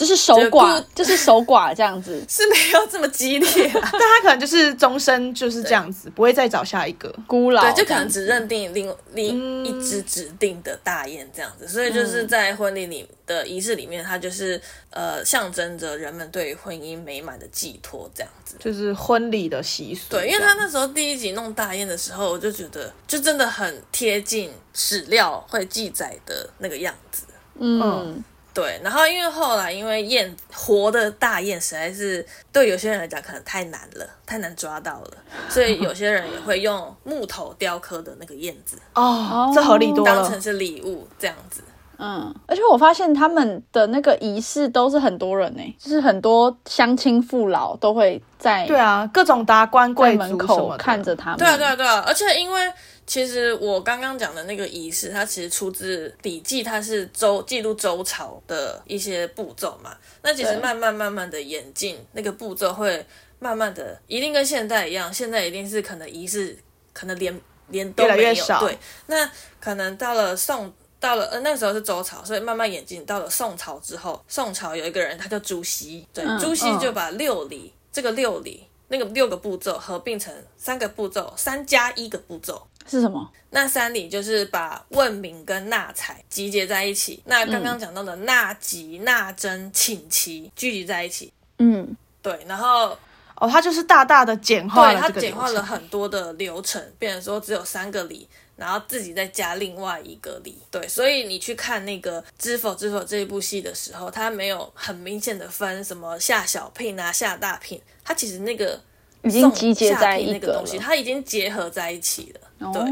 A: 就是守寡，就是守寡这样子，
C: 是没有这么激烈，但
B: 他可能就是终身就是这样子，不会再找下一个。
A: 孤老，
C: 对，就可能只认定另另一只指定的大雁这样子，所以就是在婚礼里的仪式里面，它就是呃象征着人们对婚姻美满的寄托这样子，
B: 就是婚礼的习俗。
C: 对，因为他那时候第一集弄大雁的时候，我就觉得就真的很。贴近史料会记载的那个样子，
A: 嗯，
C: 对。然后因为后来因为燕活的大雁实在是对有些人来讲可能太难了，太难抓到了，所以有些人也会用木头雕刻的那个燕子
B: 哦，这合理多
C: 了，当成是礼物这样子。
A: 嗯，而且我发现他们的那个仪式都是很多人呢，就是很多乡亲父老都会在
B: 对啊，各种达官贵
A: 族门口看着他们，
C: 对啊，对啊，对啊。而且因为其实我刚刚讲的那个仪式，它其实出自《礼记》，它是周记录周朝的一些步骤嘛。那其实慢慢慢慢的演进，那个步骤会慢慢的，一定跟现在一样，现在一定是可能仪式可能连连都没有。对，那可能到了宋。到了呃那个时候是周朝，所以慢慢演进到了宋朝之后，宋朝有一个人他叫朱熹，对，朱熹就把六礼这个六礼那个六个步骤合并成三个步骤，三加一个步骤。
A: 是什么？
C: 那三礼就是把问名跟纳采集结在一起，那刚刚讲到的纳吉、纳征、请期聚集在一起，
A: 嗯，
C: 对，然后
B: 哦，它就是大大的简化了，
C: 它简化了很多的流程，变成说只有三个礼。然后自己再加另外一个礼，对，所以你去看那个《知否知否》这一部戏的时候，它没有很明显的分什么下小聘啊、下大聘，它其实那个
A: 已经集结在
C: 那个东西，它已经结合在一起了。对，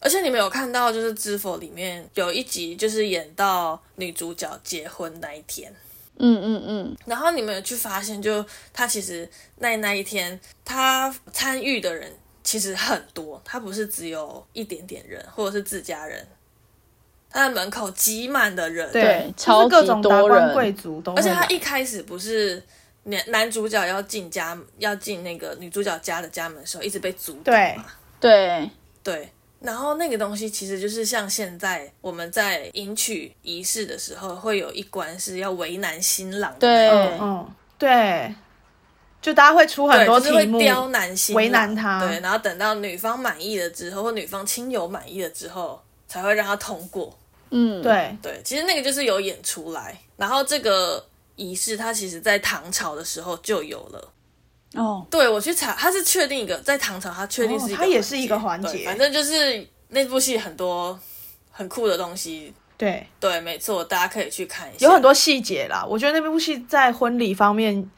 C: 而且你们有看到，就是《知否》里面有一集，就是演到女主角结婚那一天。
A: 嗯嗯嗯。
C: 然后你们有去发现，就她其实那那一天，她参与的人。其实很多，他不是只有一点点人，或者是自家人，他的门口挤满的人，
B: 对，
A: 超级
B: 就是各种达
A: 多人
B: 官贵族都，
C: 而且他一开始不是男男主角要进家要进那个女主角家的家门的时候，一直被阻挡
B: 对
C: 嘛，
A: 对，
C: 对。然后那个东西其实就是像现在我们在迎娶仪式的时候，会有一关是要为难新郎的
A: 对
B: 嗯，对，就大家会出很
C: 对，
B: 多
C: 就是会
B: 题目，
C: 刁难新郎
B: 为难他
C: 对，然后等到女方满意了之后，或女方亲友满意了之后，才会让他通过。
A: 嗯，
B: 对，
C: 对，其实那个就是有演出来，然后这个仪式它其实在唐朝的时候就有了。
A: 哦，
C: 对我去查，它是确定一个在唐朝，它确定是一个、
B: 哦它也是一个环节
C: 反正就是那部戏很多很酷的东西。
B: 对，
C: 对，没错，大家可以去看一下。
B: 有很多细节啦。我觉得那部戏在婚礼方面，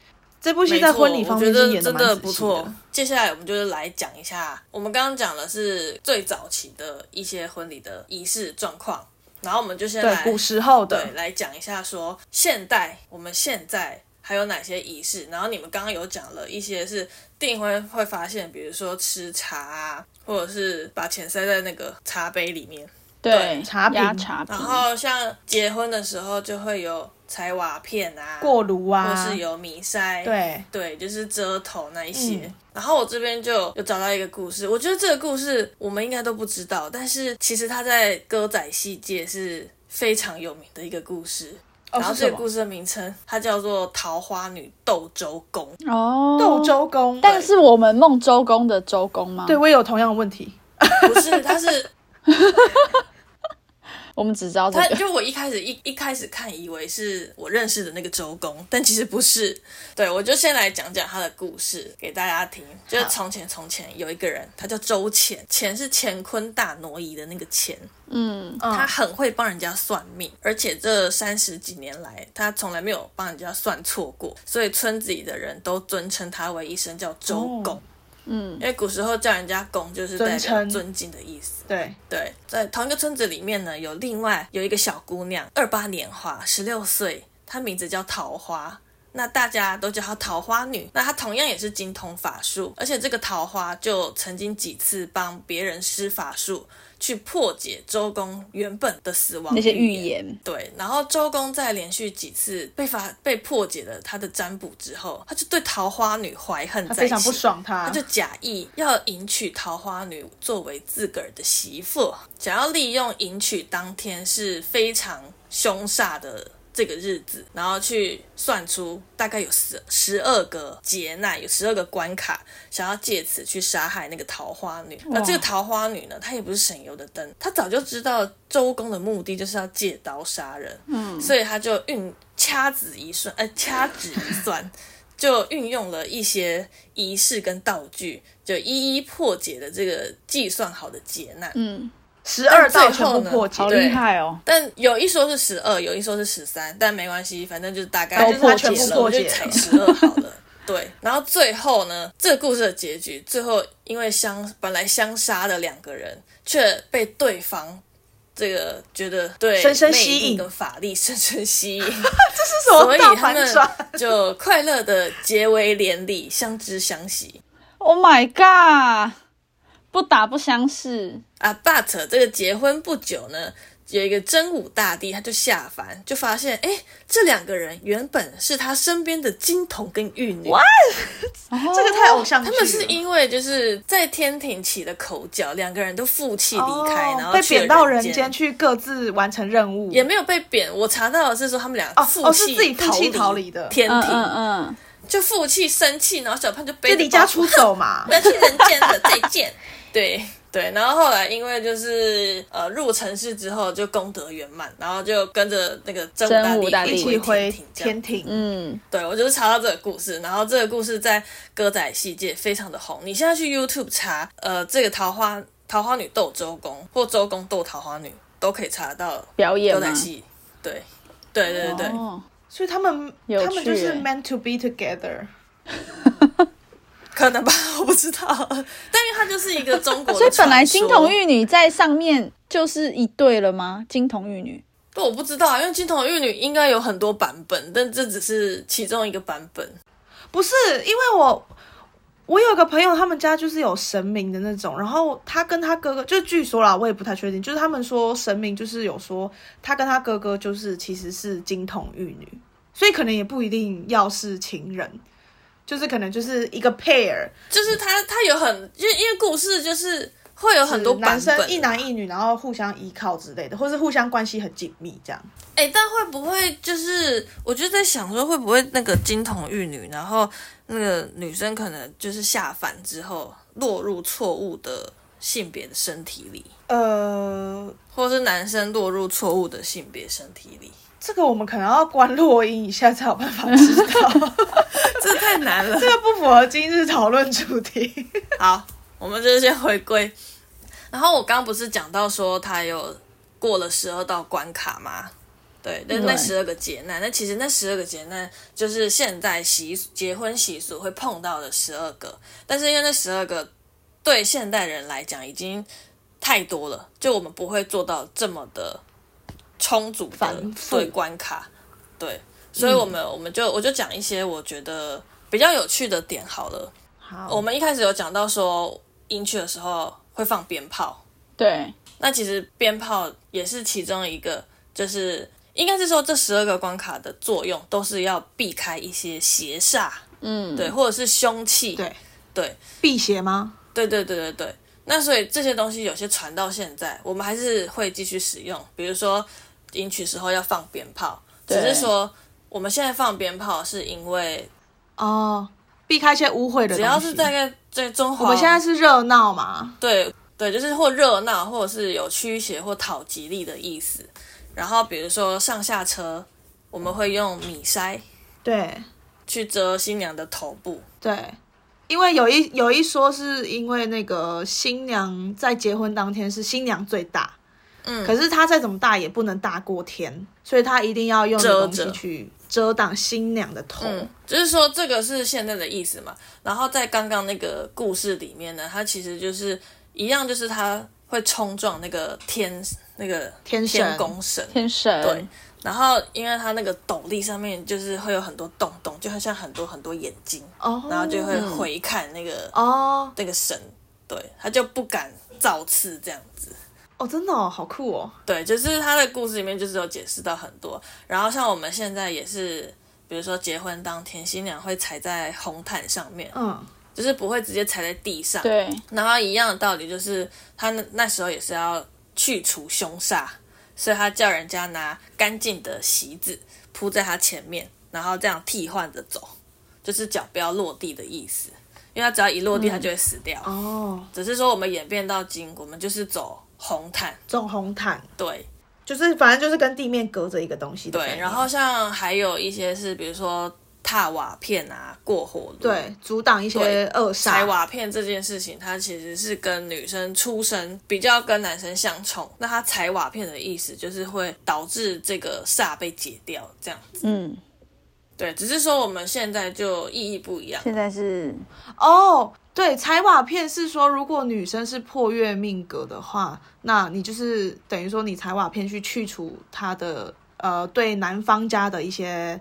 B: 这部戏在婚礼方面
C: 得真的不错。。接下来我们就是来讲一下，我们刚刚讲的是最早期的一些婚礼的仪式状况，然后我们就先来，
B: 古时候的
C: 对，来讲一下说现代我们现在还有哪些仪式。然后你们刚刚有讲了一些是订婚会发现，比如说吃茶啊，或者是把钱塞在那个茶杯里面。
A: 对，
B: 茶品
A: 压茶品
C: 然，后像结婚的时候就会有踩瓦片啊，
B: 过炉啊，
C: 或是有米筛，
B: 对，
C: 对，就是遮头那一些。
B: 嗯
C: 然后我这边就有找到一个故事，我觉得这个故事我们应该都不知道，但是其实它在歌仔戏界是非常有名的一个故事。
B: 哦
C: 然后
B: 是什么？
C: 这个故事的名称，它叫做《桃花女斗周公》。
A: 哦，
B: 斗，周公，
A: 但是我们梦周公的周公吗？
B: 对，我也有同样的问题。
C: 不是，它是
A: 我们只知道这
C: 他
A: 个。
C: 就我一开始一一开始看以为是我认识的那个周公，但其实不是。对，我就先来讲讲他的故事给大家听。就是从前从前有一个人，他叫周乾，乾是乾坤大挪移的那个乾。
A: 嗯，
C: 他很会帮人家算命，而且这三十几年来，他从来没有帮人家算错过，所以村子里的人都尊称他为一声叫周公。
B: 哦
A: 嗯，
C: 因为古时候叫人家公就是代表
B: 尊
C: 敬的意思。
B: 对，
C: 对，在同一个村子里面呢，有另外有一个小姑娘，二八年华，十六岁，她名字叫桃花。那大家都叫她桃花女。那她同样也是精通法术，而且这个桃花就曾经几次帮别人施法术，去破解周公原本的死亡
A: 那些预
C: 言。对，然后周公在连续几次被发被破解了他的占卜之后，他就对桃花女怀恨在心，
B: 他非常不爽他，
C: 他就假意要迎娶桃花女作为自个儿的媳妇，想要利用迎娶当天是非常凶煞的这个日子，然后去算出大概有十十二个劫难，有十二个关卡，想要借此去杀害那个桃花女。那这个桃花女呢，她也不是省油的灯，她早就知道周公的目的就是要借刀杀人，嗯，所以她就运掐指一算，呃，掐指一算。就运用了一些仪式跟道具，就一一破解了这个计算好的劫难。
A: 嗯，
B: 十二道全
C: 但最后呢
B: 部破解
A: 好，
C: 对
A: 厉害哦。
C: 但有一说是十二，有一说是十三，但没关系，反正就是大概就是
B: 都破解
C: 他全部
B: 了
C: 我就踩十二好了。对，然后最后呢，这个故事的结局，最后因为相本来相杀的两个人，却被对方这个觉得对
B: 深深吸引
C: 力跟法力 深深吸引，
B: 这是什么
C: 所以他们？就快乐的结为连理，相知相惜。
A: Oh my god！不打不相识，
C: 啊，but 这个结婚不久呢，有一个真武大帝，他就下凡，就发现，哎，这两个人原本是他身边的金童跟玉女
B: What？这个太偶像剧了，
C: 他们是因为就是在天庭起了口角，两个人都负气离开，然后去了
B: 贬到
C: 人
B: 人间，去各自完成任务，
C: 也没有被贬。我查到的是说他们俩
B: 哦是
C: 气
B: 自己负气
C: 逃
B: 逃离的
A: 嗯
C: 天庭，
A: 嗯嗯，
C: 就负气生气，然后小胖就背着
B: 离家出走嘛
C: 我。要去人间的，再见。对对，然后后来因为就是呃入城市之后就功德圆满，然后就跟着那个真
A: 真武大帝
B: 一起回
C: 天庭
A: 嗯，
C: 对，我就是查到这个故事，然后这个故事在歌仔戏界非常的红。你现在去 YouTube 查，呃，这个桃花桃花女斗周公或周公斗桃花女，都可以查得到
A: 表演
C: 歌仔？戏。对，对对对对，
A: 哦，
B: 所以他们他们就是 meant to be together。
C: 可能吧，我不知道。但因为它就是一个中国的
A: 所以本来金童玉女在上面就是一对了吗？金童玉女，
C: 不，我不知道啊，因为金童玉女应该有很多版本，但这只是其中一个版本。
B: 不是因为我我有个朋友，他们家就是有神明的那种，然后他跟他哥哥，就据说啦，我也不太确定，就是他们说神明就是有说他跟他哥哥就是其实是金童玉女，所以可能也不一定要是情人，就是可能就是一个 pair，
C: 就是他他有很，因为因为故事就是会有很多，
B: 男生一男一女，然后互相依靠之类的，或是互相关系很紧密这样。
C: 哎、但会不会就是我就在想说，会不会那个金童玉女，然后那个女生可能就是下凡之后落入错误的性别的身体里，
B: 呃，
C: 或是男生落入错误的性别身体里？
B: 这个我们可能要关录音一下才有办法知道，
C: 这太难了。
B: 这个不符合今日讨论主题。
C: 好，我们就是先回归。然后我刚刚不是讲到说他有过了十二道关卡吗？对，那那十二个劫难，那其实那十二个劫难就是现在习结婚习俗会碰到的十二个，但是因为那十二个对现代人来讲已经太多了，就我们不会做到这么的充足的对关卡，对，所以我们、我们就我就讲一些我觉得比较有趣的点好了。
B: 好，
C: 我们一开始有讲到说，迎娶的时候会放鞭炮，
A: 对，
C: 那其实鞭炮也是其中一个，就是应该是说这十二个关卡的作用都是要避开一些邪煞，
A: 嗯，
C: 对，或者是凶器，
B: 对。
C: 对。
B: 辟邪吗？
C: 对对对对对。那所以这些东西有些传到现在，我们还是会继续使用，比如说迎娶时候要放鞭炮，只是说我们现在放鞭炮是因为
B: 哦，避开一些污秽的。
C: 只要是大概在中华，
B: 我们现在是热闹嘛，
C: 对对，就是或热闹，或者是有驱邪或讨吉利的意思。然后比如说上下车，我们会用米筛
B: 对
C: 去遮新娘的头部。
B: 对，因为有一有一说是因为那个新娘在结婚当天是新娘最大，
C: 嗯，
B: 可是它再怎么大也不能大过天，所以他一定要用那个东
C: 遮着
B: 西去遮挡新娘的头。
C: 嗯，就是说这个是现在的意思嘛。然后在刚刚那个故事里面呢，它其实就是一样，就是它会冲撞那个天那个
B: 天神
C: 天宫神。
A: 天神，
C: 对，然后因为它那个斗笠上面就是会有很多洞洞，就很像很多很多眼睛，
B: 哦，
C: 然后就会回看那个、
B: 哦
C: 那个神，对他就不敢造次这样子。
B: 哦，真的哦，好酷哦。
C: 对，就是他的故事里面就是有解释到很多。然后像我们现在也是，比如说结婚当天，新娘会踩在红毯上面，
B: 嗯，
C: 就是不会直接踩在地上。
A: 对，
C: 然后一样的道理就是，他那那时候也是要去除凶煞，所以他叫人家拿干净的席子铺在他前面，然后这样替换着走，就是脚不要落地的意思。因为他只要一落地，他就会死掉。
B: 哦，
C: 只是说我们演变到今，我们就是走红毯，
B: 这种红毯
C: 对
B: 就是反正就是跟地面隔着一个东西
C: 对。然后像还有一些是，比如说踏瓦片啊、过火炉，
B: 对阻挡一些
C: 对
B: 恶
C: 踩。瓦片这件事情，它其实是跟女生出生比较跟男生相冲。那它踩瓦片的意思就是会导致这个煞被解掉，这样子。
A: 嗯，
C: 对，只是说我们现在就意义不一样。
A: 现在是
B: 哦，对，踩瓦片是说，如果女生是破月命格的话，那你就是等于说你踩瓦片去去除她的呃对男方家的一些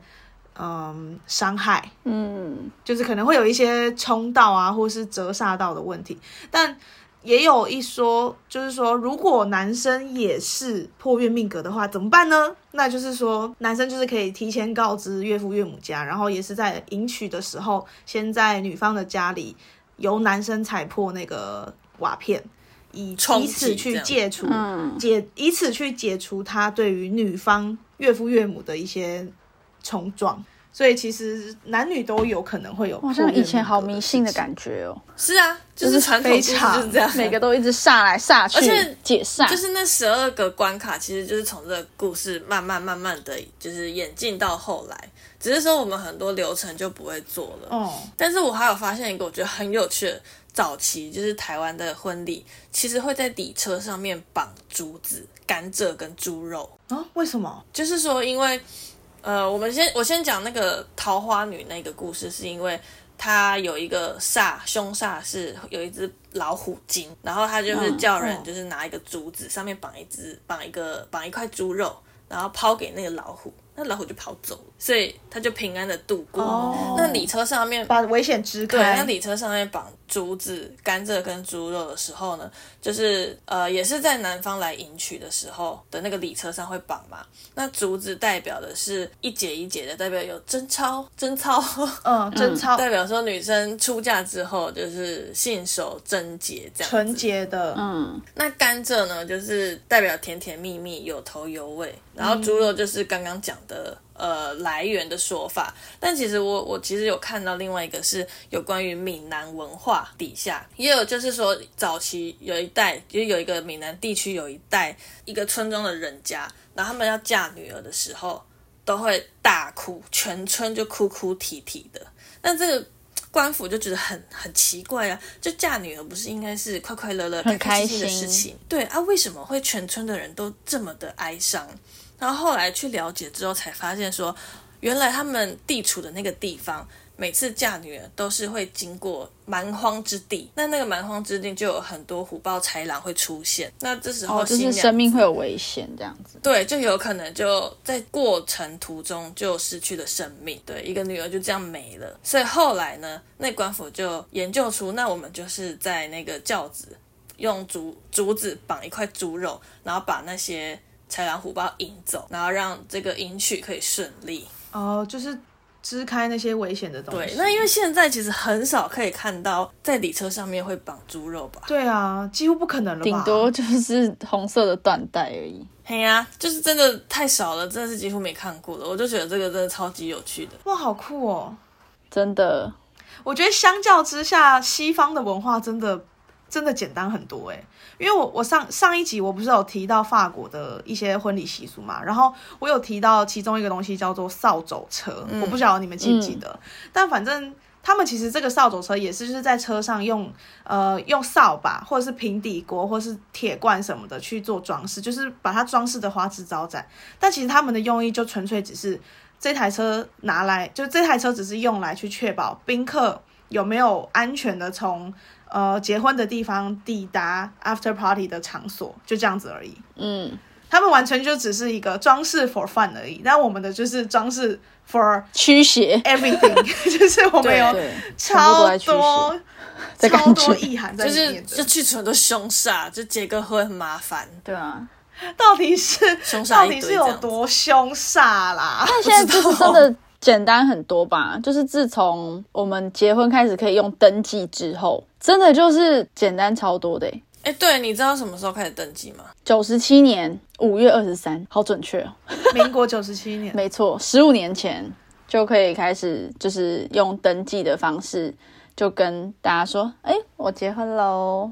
B: 嗯伤害，
A: 嗯，
B: 就是可能会有一些冲到啊，或是折煞到的问题，但。也有一说，就是说，如果男生也是破月命格的话，怎么办呢？那就是说，男生就是可以提前告知岳父岳母家，然后也是在迎娶的时候，先在女方的家里由男生踩破那个瓦片，以以此去解除
A: 嗯
B: 解，以此去解除他对于女方岳父岳母的一些冲撞。所以其实男女都有可能会有，
A: 好像以前好迷信的感觉哦，
C: 是啊，就是传统就是这样，
A: 每个都一直煞来煞去，
C: 而且
A: 解散，
C: 就是那十二个关卡，其实就是从这个故事慢慢慢慢的就是演进到后来，只是说我们很多流程就不会做了。
B: 哦，
C: 但是我还有发现一个我觉得很有趣的，早期就是台湾的婚礼，其实会在底车上面绑竹子、甘蔗跟猪肉，
B: 啊，为什么？
C: 就是说因为呃，我们先我先讲那个桃花女那个故事，是因为。她有一个煞凶煞是有一只老虎精，然后她就是
A: 嗯
C: 叫人
B: 哦
C: 就是拿一个竹子，上面绑一只绑一个绑一块猪肉，然后抛给那个老虎，那老虎就跑走了，所以他就平安的度过。
B: 哦
C: 那礼车上面
B: 把危险支
C: 对，那
B: 开。
C: 礼车上面绑竹子、甘蔗跟猪肉的时候呢，就是呃，也是在南方来迎娶的时候的那个礼车上会绑嘛。那竹子代表的是一节一节的，代表有贞操，贞操，
B: 嗯，贞操、
C: 代表说女生出嫁之后就是信守贞洁这样子。
B: 纯洁的，
A: 嗯，
C: 那甘蔗呢，就是代表甜甜蜜蜜、有头有尾，然后猪肉就是刚刚讲的。呃，来源的说法，但其实我我其实有看到另外一个是有关于闽南文化底下，也有就是说早期有一代，就有一个闽南地区有一代一个村庄的人家，然后他们要嫁女儿的时候都会大哭，全村就哭哭啼啼的。那这个官府就觉得很很奇怪啊，就嫁女儿不是应该是快快乐乐、
A: 很
C: 开心的事情？对啊，为什么会全村的人都这么的哀伤？然后后来去了解之后，才发现说，原来他们地处的那个地方，每次嫁女儿都是会经过蛮荒之地，那那个蛮荒之地就有很多虎豹豺狼会出现。那这时候
A: 哦，就是生命会有危险这样子。
C: 对，就有可能就在过程途中就失去了生命，对，一个女儿就这样没了。所以后来呢，那官府就研究出，那我们就是在那个轿子用竹竹子绑一块猪肉，然后把那些豺狼虎豹引走，然后让这个迎娶可以顺利。
B: 哦，就是支开那些危险的东西。
C: 对，那因为现在其实很少可以看到在礼车上面会绑猪肉吧？
B: 对啊，几乎不可能了吧？
A: 顶多就是红色的缎带而已。
C: 嘿呀、就是真的太少了，真的是几乎没看过的。我就觉得这个真的超级有趣的。
B: 哇，好酷哦！
A: 真的，
B: 我觉得相较之下，西方的文化真的真的简单很多诶。因为我我上上一集我不是有提到法国的一些婚礼习俗嘛，然后我有提到其中一个东西叫做扫帚车，我不晓得你们记不记得，但反正。他们其实这个扫帚车也是就是在车上用呃用扫把或者是平底锅或是铁罐什么的去做装饰，就是把它装饰的花枝招展。但其实他们的用意就纯粹只是这台车拿来，就这台车只是用来去确保宾客有没有安全的从呃结婚的地方抵达 after party 的场所，就这样子而已。
A: 嗯，
B: 他们完全就只是一个装饰 for fun 而已，但我们的就是装饰 for
A: 驱邪
B: ，everything，就是我们有超多超。多意涵在
C: 就是
B: 里面的。
C: 就去很多凶煞，就结个婚很麻烦，
A: 对啊，
B: 到底是
C: 凶煞
B: 到底是有。多凶煞啦？
A: 但现在就是真的简单很多吧？就是自从我们结婚开始可以用登记之后，真的就是简单超多的欸。
C: 哎，对，你知道什么时候开始登记吗？
A: 九十七年五月二十三，好准确哦。
B: 民国九十七年，
A: 没错，十五年前就可以开始，就是用登记的方式，就跟大家说，哎、我结婚喽。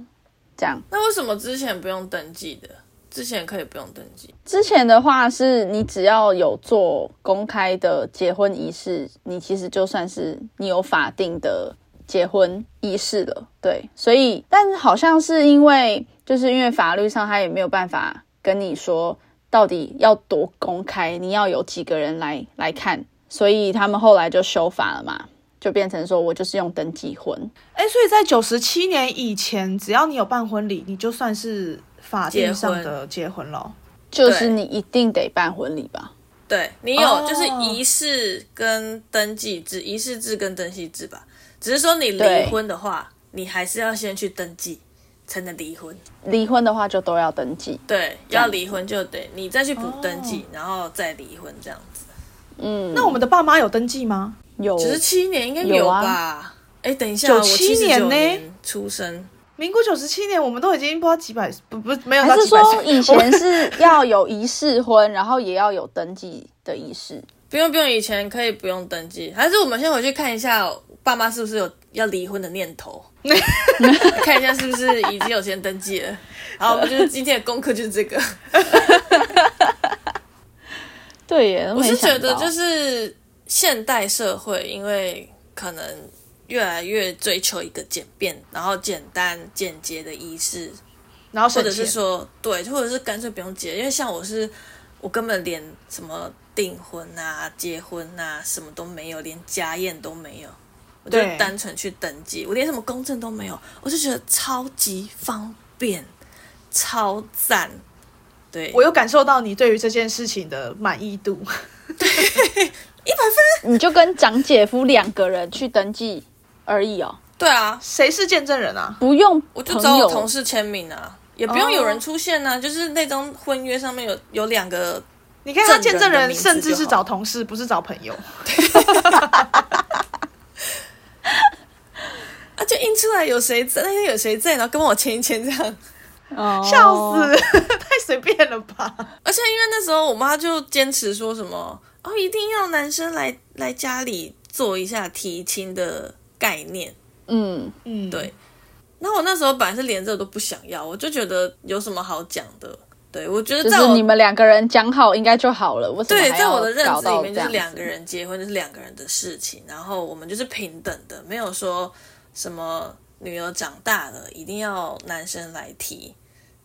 A: 这样，
C: 那为什么之前不用登记的？之前可以不用登记。
A: 之前的话是你只要有做公开的结婚仪式，你其实就算是你有法定的结婚仪式了。对，所以，但是好像是因为，就是因为法律上他也没有办法跟你说到底要多公开，你要有几个人来来看，所以他们后来就修法了嘛，就变成说我就是用登记婚。
B: 哎，所以在九十七年以前，只要你有办婚礼，你就算是法定上的结婚了。
A: 就是你一定得办婚礼吧？
C: 对你有
B: 哦
C: 就是仪式跟登记制，仪式制跟登记制吧。只是说你离婚的话，你还是要先去登记才能离婚。
A: 离婚的话就都要登记。
C: 对，要离婚就得你再去补登记，然后再离婚这样子。
A: 嗯，
B: 那我们的爸妈有登记吗？
A: 有
C: 只是七年应该
A: 有啊
C: 吧？哎、等一下
B: ，97
C: 我七
B: 年呢
C: 年出生，
B: 民国九十七年，我们都已经不知道几百，不不没有到
A: 还是。说以前是要有仪式婚，然后也要有登记的仪式？
C: 不用不用，以前可以不用登记，还是我们先回去看一下爸妈是不是有要离婚的念头，看一下是不是已经有先登记了。好，我们就是今天的功课就是这个。
A: 对耶，我
C: 我是觉得就是现代社会，因为可能越来越追求一个简便，然后简单简洁的仪式，
B: 然后省
C: 或者是
B: 钱
C: 说对，或者是干脆不用结，因为像我是我根本连什么订婚啊、结婚啊什么都没有，连家宴都没有，我就
B: 对。
C: 单纯去登记，我连什么公证都没有，我就觉得超级方便，超赞。对，
B: 我有感受到你对于这件事情的满意度。对，一百分。
A: 你就跟长姐夫两个人去登记而已哦，
C: 对啊，
B: 谁是见证人啊？
A: 不用
C: 我就找我同事签名啊，也不用有人出现啊，就是那张婚约上面有有两个，
B: 你看他见证人，甚至是找同事，不是找朋友。
C: 啊，就印出来有谁在，那天有谁在，然后跟我签一签这样。
A: 哦
B: 笑死，太随便了吧？
C: 而且因为那时候我妈就坚持说什么哦，一定要男生来来家里做一下提亲的概念。
A: 嗯，
B: 嗯，
C: 对，那我那时候本来是连这个都不想要，我就觉得有什么好讲的。对我觉得
A: 就是你们两个人讲好应该就好了，我
C: 对，在我的认知里面，就是两个人结婚就是两个人的事情，然后我们就是平等的，没有说什么女儿长大了一定要男生来提。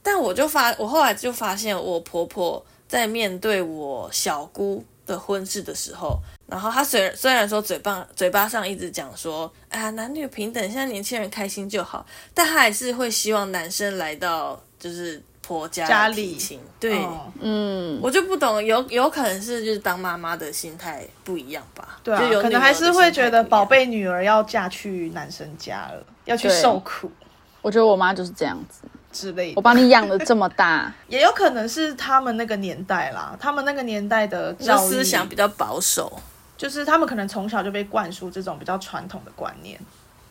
C: 但我就发，我后来就发现，我婆婆在面对我小姑的婚事的时候，然后他虽然虽然说嘴巴嘴巴上一直讲说，哎呀男女平等，现在年轻人开心就好，但他还是会希望男生来到就是婆家
B: 家里。
C: 亲，对。
B: 哦。
A: 嗯，
C: 我就不懂，有有可能是就是当妈妈的心态不一样吧？
B: 对啊
C: 就有，
B: 可能还是会觉得宝贝女儿要嫁去男生家了，要去受苦
A: 我觉得我妈就是这样子，
B: 之类的。
A: 我。把你养的这么大，
B: 也有可能是他们那个年代啦，他们那个年代的
C: 就
B: 教育。
C: 思想比较保守，
B: 就是他们可能从小就被灌输这种比较传统的观念，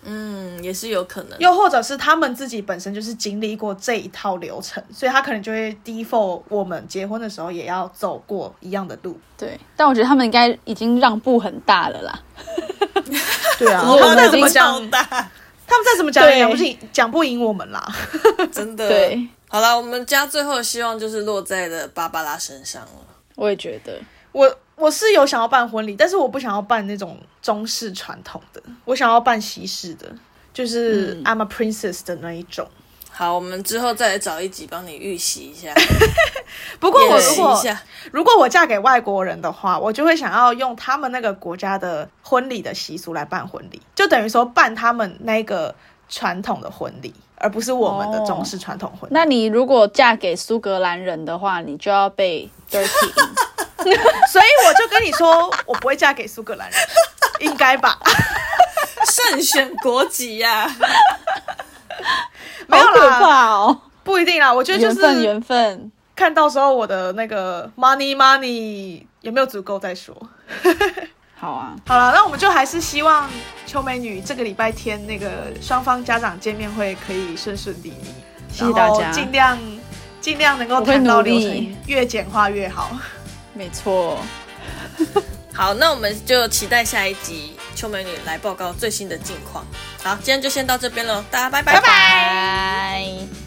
C: 嗯，也是有可能。
B: 又或者是他们自己本身就是经历过这一套流程，所以他可能就会 default 我们结婚的时候也要走过一样的路。
A: 对，但我觉得他们应该已经让步很大了啦。
B: 对啊，他们再怎么讲，他们再怎么讲也讲不赢，讲不赢我们啦。
C: 真的。
A: 对，
C: 好了，我们家最后的希望就是落在了芭芭拉身上了。
A: 我也觉得，
B: 我我是有想要办婚礼，但是我不想要办那种中式传统的，我想要办西式的，就是
A: 嗯
B: I'm a princess 的那一种。
C: 好，我们之后再来找一集帮你预习一下，
B: 不过我如果。如果我嫁给外国人的话，我就会想要用他们那个国家的婚礼的习俗来办婚礼，就等于说办他们那个传统的婚礼，而不是我们的中式传统婚礼。
A: 那你如果嫁给苏格兰人的话，你就要被 dirty。
B: 所以我就跟你说，我不会嫁给苏格兰人，应该吧？
C: 慎选国籍呀、
B: 没有啦，
A: 怕哦！
B: 不一定啦。我觉得就
A: 缘分，
B: 是
A: 缘分。
B: 看到时候我的那个 money money 有没有足够再说。
A: 好啊，
B: 好了，那我们就还是希望秋美女这个礼拜天那个双方家长见面会可以顺顺利利，
A: 谢谢大家。
B: 尽量尽量能够谈到
A: 努力
B: 流程越简化越好。
A: 没错，
C: 好，那我们就期待下一集秋美女来报告最新的近况。好，今天就先到这边喽，大家拜拜
B: 拜拜
A: 拜。